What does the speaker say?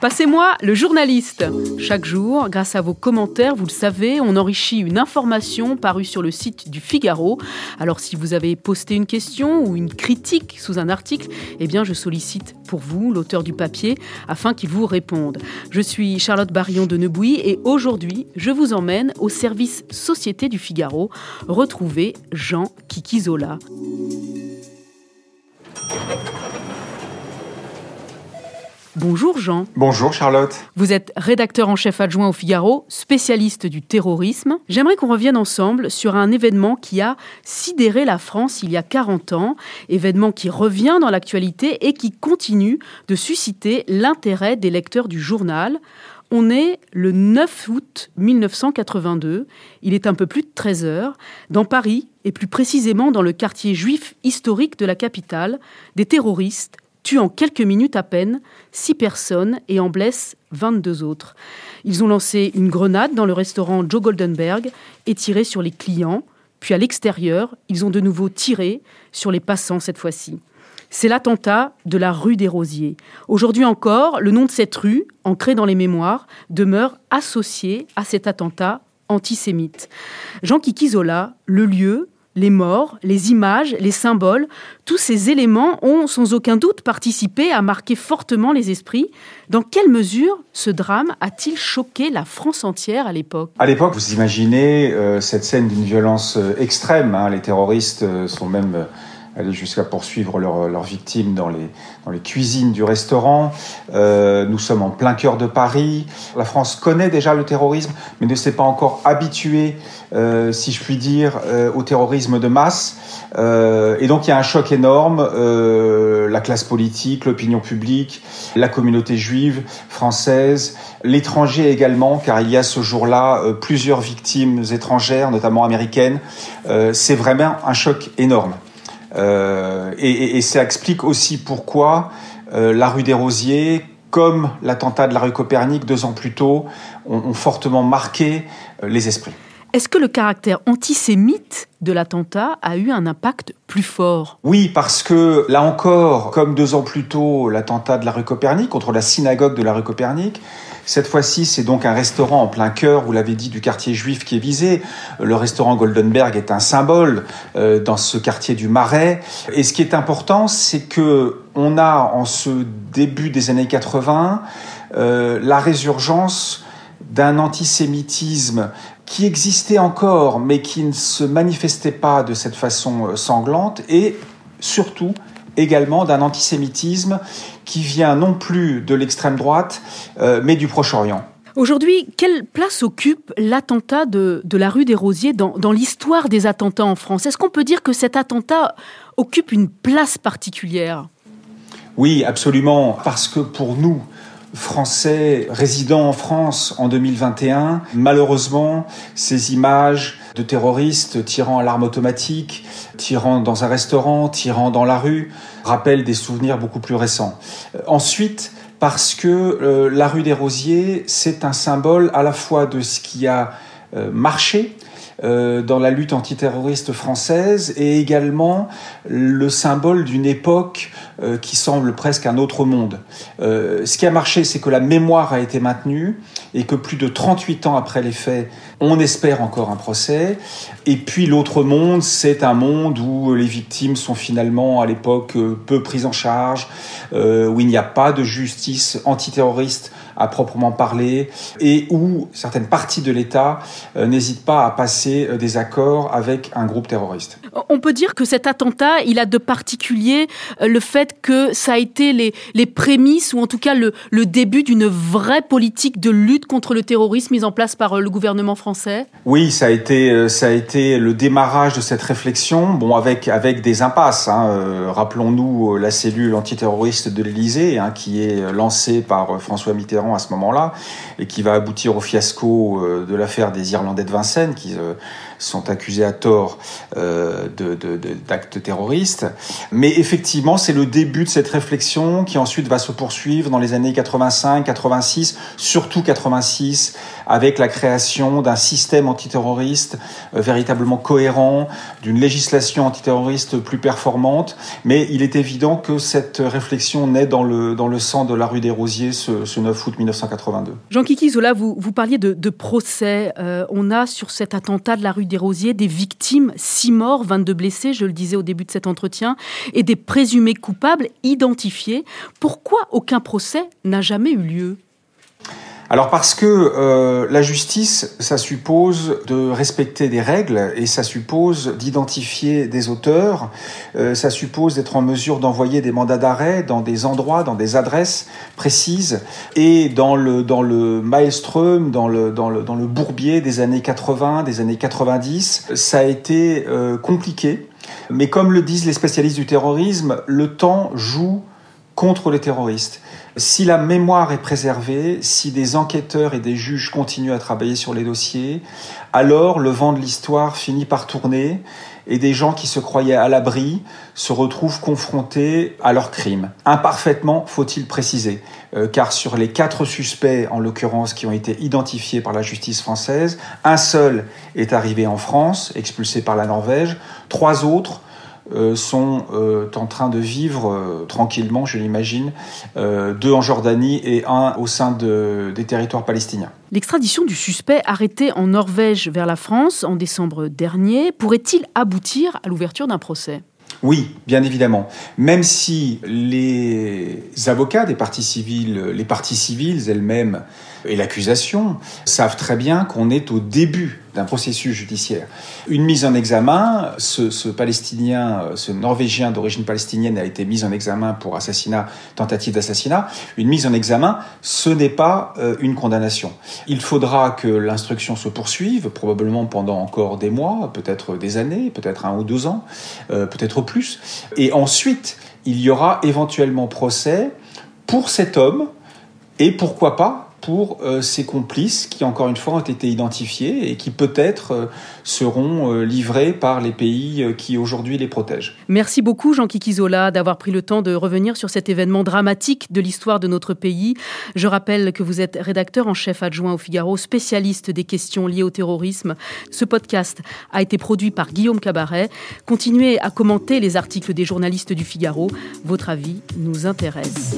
Passez-moi le journaliste. Chaque jour, grâce à vos commentaires, vous le savez, on enrichit une information parue sur le site du Figaro. Alors si vous avez posté une question ou une critique sous un article, eh bien je sollicite pour vous l'auteur du papier afin qu'il vous réponde. Je suis Charlotte Barillon de Nebouy et aujourd'hui, je vous emmène au service Société du Figaro retrouver Jean Kikizola. Bonjour Jean. Bonjour Charlotte. Vous êtes rédacteur en chef adjoint au Figaro, spécialiste du terrorisme. J'aimerais qu'on revienne ensemble sur un événement qui a sidéré la France il y a 40 ans, événement qui revient dans l'actualité et qui continue de susciter l'intérêt des lecteurs du journal. On est le 9 août 1982, il est un peu plus de 13 heures, dans Paris, et plus précisément dans le quartier juif historique de la capitale, des terroristes tue en quelques minutes à peine six personnes et en blesse 22 autres. Ils ont lancé une grenade dans le restaurant Joe Goldenberg et tiré sur les clients. Puis à l'extérieur, ils ont de nouveau tiré sur les passants cette fois-ci. C'est l'attentat de la rue des Rosiers. Aujourd'hui encore, le nom de cette rue, ancré dans les mémoires, demeure associé à cet attentat antisémite. Jean Kikizola, le lieu, les morts, les images, les symboles, tous ces éléments ont sans aucun doute participé à marquer fortement les esprits. Dans quelle mesure ce drame a-t-il choqué la France entière à l'époque? À l'époque, vous imaginez euh, cette scène d'une violence euh, extrême. Hein. Les terroristes euh, sont même aller jusqu'à poursuivre leurs victimes dans les, dans les cuisines du restaurant. Euh, nous sommes en plein cœur de Paris. La France connaît déjà le terrorisme, mais ne s'est pas encore habituée, euh, si je puis dire, euh, au terrorisme de masse. Euh, et donc il y a un choc énorme. La classe politique, l'opinion publique, la communauté juive française, l'étranger également, car il y a ce jour-là plusieurs victimes étrangères, notamment américaines. C'est vraiment un choc énorme. Euh, et, et, ça explique aussi pourquoi euh, la rue des Rosiers, comme l'attentat de la rue Copernic deux ans plus tôt, ont, ont fortement marqué euh, les esprits. Est-ce que le caractère antisémite de l'attentat a eu un impact plus fort? Oui, parce que là encore, comme deux ans plus tôt, l'attentat de la rue Copernic contre la synagogue de la rue Copernic, cette fois-ci, c'est donc un restaurant en plein cœur, vous l'avez dit, du quartier juif qui est visé. Le restaurant Goldenberg est un symbole euh, dans ce quartier du Marais. Et ce qui est important, c'est que on a en ce début des années 80 euh, la résurgence d'un antisémitisme qui existait encore, mais qui ne se manifestait pas de cette façon euh, sanglante, et surtout également d'un antisémitisme qui vient non plus de l'extrême droite, euh, mais du Proche-Orient. Aujourd'hui, quelle place occupe l'attentat de, de, la rue des Rosiers dans, dans l'histoire des attentats en France? Est-ce qu'on peut dire que cet attentat occupe une place particulière? Oui, absolument, parce que pour nous, Français résidant en France en 2021, malheureusement, ces images de terroristes tirant à l'arme automatique, tirant dans un restaurant, tirant dans la rue, rappellent des souvenirs beaucoup plus récents. Ensuite, parce que euh, la rue des Rosiers, c'est un symbole à la fois de ce qui a euh, marché, euh, dans la lutte antiterroriste française et également le symbole d'une époque euh, qui semble presque un autre monde. Euh, ce qui a marché, c'est que la mémoire a été maintenue et que plus de 38 ans après les faits, on espère encore un procès. Et puis l'autre monde, c'est un monde où les victimes sont finalement à l'époque peu prises en charge, où il n'y a pas de justice antiterroriste à proprement parler, et où certaines parties de l'État euh, n'hésitent pas à passer euh, des accords avec un groupe terroriste. On peut dire que cet attentat, il a de particulier euh, le fait que ça a été les, les prémices, ou en tout cas le, le début d'une vraie politique de lutte contre le terrorisme mise en place par le gouvernement français? Oui, ça a été, ça a été le démarrage de cette réflexion, bon, avec, avec des impasses. Hein. Rappelons-nous la cellule antiterroriste de l'Élysée, hein, qui est lancée par François Mitterrand à ce moment-là et qui va aboutir au fiasco euh, de l'affaire des Irlandais de Vincennes euh, sont accusés à tort euh, d'actes terroristes. Mais effectivement, c'est le début de cette réflexion qui ensuite va se poursuivre dans les années 85, 86, surtout 86, avec la création d'un système antiterroriste euh, véritablement cohérent, d'une législation antiterroriste plus performante. Mais il est évident que cette réflexion naît dans le, dans le sang de la rue des Rosiers ce, ce 9 août 1982. Jean Kiki Zola, vous, vous parliez de, de procès. Euh, on a sur cet attentat de la rue des Rosiers des victimes, 6 morts, 22 blessés, je le disais au début de cet entretien, et des présumés coupables identifiés. Pourquoi aucun procès n'a jamais eu lieu? Alors parce que euh, la justice, ça suppose de respecter des règles et ça suppose d'identifier des auteurs, euh, ça suppose d'être en mesure d'envoyer des mandats d'arrêt dans des endroits, dans des adresses précises et dans le dans le maelstrom, dans le dans le dans le bourbier des années 80, des années 90, ça a été euh, compliqué. Mais comme le disent les spécialistes du terrorisme, le temps joue contre les terroristes. Si la mémoire est préservée, si des enquêteurs et des juges continuent à travailler sur les dossiers, alors le vent de l'histoire finit par tourner et des gens qui se croyaient à l'abri se retrouvent confrontés à leurs crimes. Imparfaitement, faut-il préciser, euh, car sur les quatre suspects, en l'occurrence, qui ont été identifiés par la justice française, un seul est arrivé en France, expulsé par la Norvège, trois autres sont euh, en train de vivre euh, tranquillement, je l'imagine, deux en Jordanie et un au sein de, des territoires palestiniens. L'extradition du suspect arrêté en Norvège vers la France en décembre dernier pourrait-il aboutir à l'ouverture d'un procès? Oui, bien évidemment. Même si les avocats des parties civiles, les parties civiles elles-mêmes et l'accusation savent très bien qu'on est au début d'un processus judiciaire. Une mise en examen, ce, Palestinien, ce Norvégien d'origine palestinienne a été mis en examen pour assassinat, tentative d'assassinat. Une mise en examen, ce n'est pas euh, une condamnation. Il faudra que l'instruction se poursuive, probablement pendant encore des mois, peut-être des années, peut-être un ou deux ans, euh, peut-être plus. Et ensuite, il y aura éventuellement procès pour cet homme et pourquoi pas pour euh, ces complices qui, encore une fois, ont été identifiés et qui peut-être euh, seront euh, livrés par les pays qui aujourd'hui les protègent. Merci beaucoup, Jean Kikizola, d'avoir pris le temps de revenir sur cet événement dramatique de l'histoire de notre pays. Je rappelle que vous êtes rédacteur en chef adjoint au Figaro, spécialiste des questions liées au terrorisme. Ce podcast a été produit par Guillaume Cabaret. Continuez à commenter les articles des journalistes du Figaro. Votre avis nous intéresse.